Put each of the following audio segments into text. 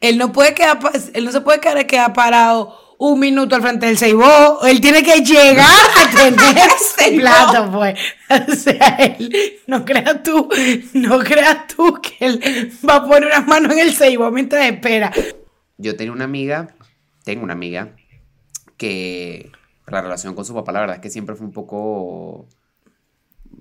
Él no puede quedar, él no se puede quedar, quedar parado un minuto al frente del Seibó. Él tiene que llegar a tener ese plato, pues. O sea, él, no creas tú, no creas tú que él va a poner unas manos en el Seibó mientras espera. Yo tenía una amiga, tengo una amiga, que la relación con su papá, la verdad es que siempre fue un poco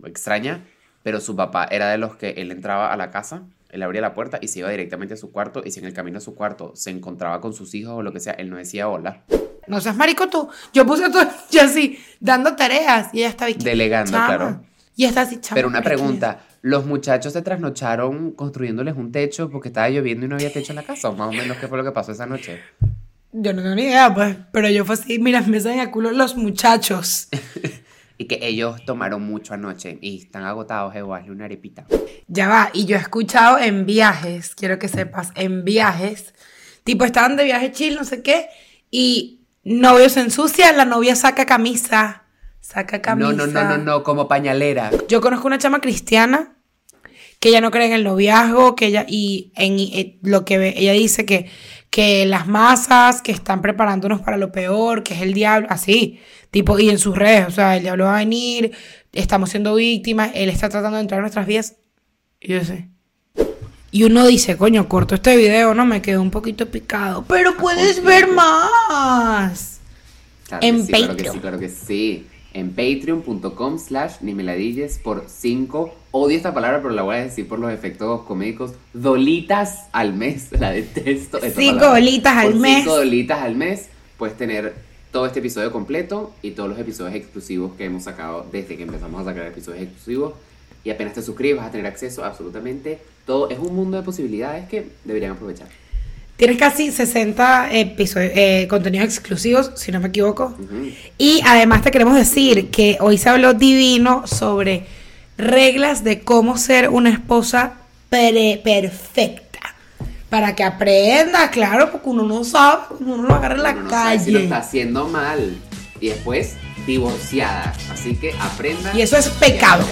extraña, pero su papá era de los que él entraba a la casa, él abría la puerta y se iba directamente a su cuarto, y si en el camino a su cuarto se encontraba con sus hijos o lo que sea, él no decía hola. No seas marico tú. Yo puse todo yo así, dando tareas y ella estaba aquí. Delegando, chama. claro. Y está así, chama, Pero una pregunta, ¿los muchachos se trasnocharon construyéndoles un techo porque estaba lloviendo y no había techo en la casa? ¿O más o menos qué fue lo que pasó esa noche? Yo no tengo ni idea, pues. Pero yo fue así, mira, me salen a culo los muchachos. Y que ellos tomaron mucho anoche y están agotados, Evo, hazle una arepita. Ya va, y yo he escuchado en viajes, quiero que sepas, en viajes, tipo estaban de viaje chill, no sé qué, y novio se ensucia, la novia saca camisa, saca camisa. No, no, no, no, no, como pañalera. Yo conozco una chama cristiana que ella no cree en el noviazgo, que ella, y en eh, lo que ve- ella dice que, que las masas que están preparándonos para lo peor, que es el diablo, así, tipo, y en sus redes, o sea, el diablo va a venir, estamos siendo víctimas, él está tratando de entrar en nuestras vidas, y yo sé. Y uno dice, coño, corto este video, no me quedó un poquito picado, pero puedes ver más. Claro En que sí, Claro que Patreon. sí, claro que sí. En patreon.com slash ni me ladilles por 5, odio esta palabra pero la voy a decir por los efectos comédicos, dolitas al mes, la detesto. esta Cinco palabra. dolitas al Por mes. Cinco dolitas al mes puedes tener todo este episodio completo y todos los episodios exclusivos que hemos sacado desde que empezamos a sacar episodios exclusivos. Y apenas te suscribes vas a tener acceso a absolutamente todo. Es un mundo de posibilidades que deberían aprovechar. Tienes casi 60 episodios, eh, contenidos exclusivos, si no me equivoco. Y además te queremos decir que hoy se habló divino sobre reglas de cómo ser una esposa pre- perfecta. Para que aprendas, claro, porque uno no sabe, uno no lo agarra en la Uno no sabe si lo calle. está haciendo mal. Y después, divorciada. Así que aprenda. Y eso es pecado.